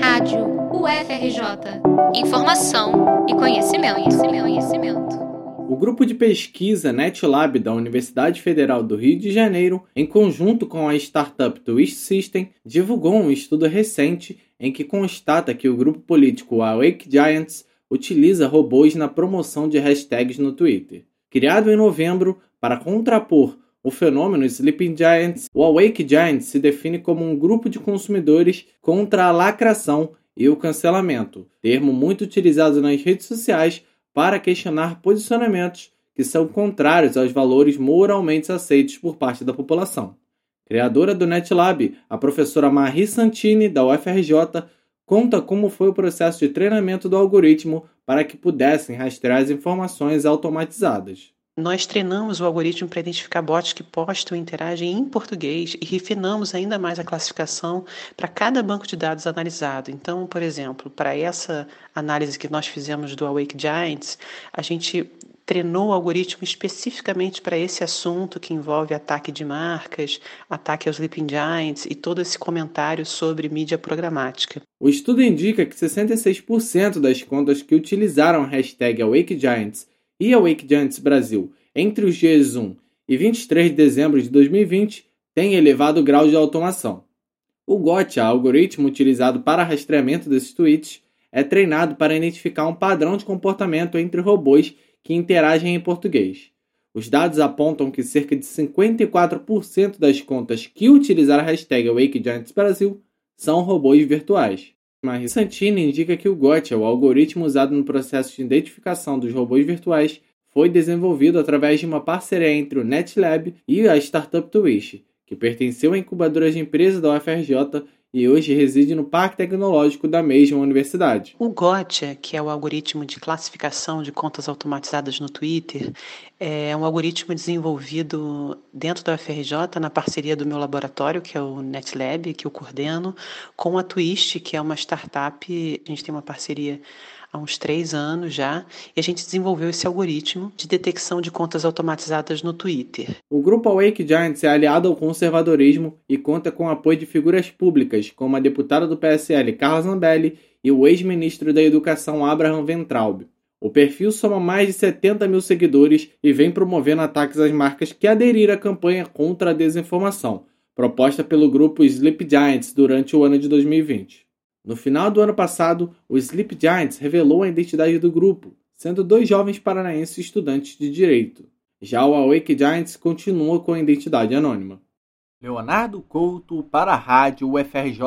Rádio UFRJ. Informação e conhecimento, conhecimento, conhecimento. O grupo de pesquisa NetLab da Universidade Federal do Rio de Janeiro, em conjunto com a startup Twist System, divulgou um estudo recente em que constata que o grupo político Awake Giants utiliza robôs na promoção de hashtags no Twitter. Criado em novembro para contrapor o fenômeno Sleeping Giants, o Awake Giants se define como um grupo de consumidores contra a lacração e o cancelamento, termo muito utilizado nas redes sociais para questionar posicionamentos que são contrários aos valores moralmente aceitos por parte da população. Criadora do NetLab, a professora Marie Santini, da UFRJ, conta como foi o processo de treinamento do algoritmo para que pudessem rastrear as informações automatizadas. Nós treinamos o algoritmo para identificar bots que postam e interagem em português e refinamos ainda mais a classificação para cada banco de dados analisado. Então, por exemplo, para essa análise que nós fizemos do Awake Giants, a gente treinou o algoritmo especificamente para esse assunto que envolve ataque de marcas, ataque aos Sleeping Giants e todo esse comentário sobre mídia programática. O estudo indica que 66% das contas que utilizaram a hashtag Awake Giants e a Wake Giants Brasil entre os dias 1 e 23 de dezembro de 2020 tem elevado grau de automação. O Gotcha, algoritmo utilizado para rastreamento desses tweets, é treinado para identificar um padrão de comportamento entre robôs que interagem em português. Os dados apontam que cerca de 54% das contas que utilizaram a hashtag Brasil são robôs virtuais. Marie Santini indica que o Gotcha, o algoritmo usado no processo de identificação dos robôs virtuais, foi desenvolvido através de uma parceria entre o NetLab e a startup Twist, que pertenceu à incubadora de empresas da UFRJ e hoje reside no Parque Tecnológico da mesma universidade. O Gotcha, que é o algoritmo de classificação de contas automatizadas no Twitter, é um algoritmo desenvolvido dentro da UFRJ na parceria do meu laboratório, que é o NetLab, que eu coordeno, com a Twist, que é uma startup. A gente tem uma parceria há uns três anos já, e a gente desenvolveu esse algoritmo de detecção de contas automatizadas no Twitter. O grupo Awake Giants é aliado ao conservadorismo e conta com o apoio de figuras públicas, como a deputada do PSL Carla Zambelli e o ex-ministro da Educação Abraham Ventraub. O perfil soma mais de 70 mil seguidores e vem promovendo ataques às marcas que aderiram à campanha contra a desinformação, proposta pelo grupo Sleep Giants durante o ano de 2020. No final do ano passado, o Sleep Giants revelou a identidade do grupo, sendo dois jovens paranaenses estudantes de direito. Já o Awake Giants continua com a identidade anônima. Leonardo Couto para a Rádio UFRJ.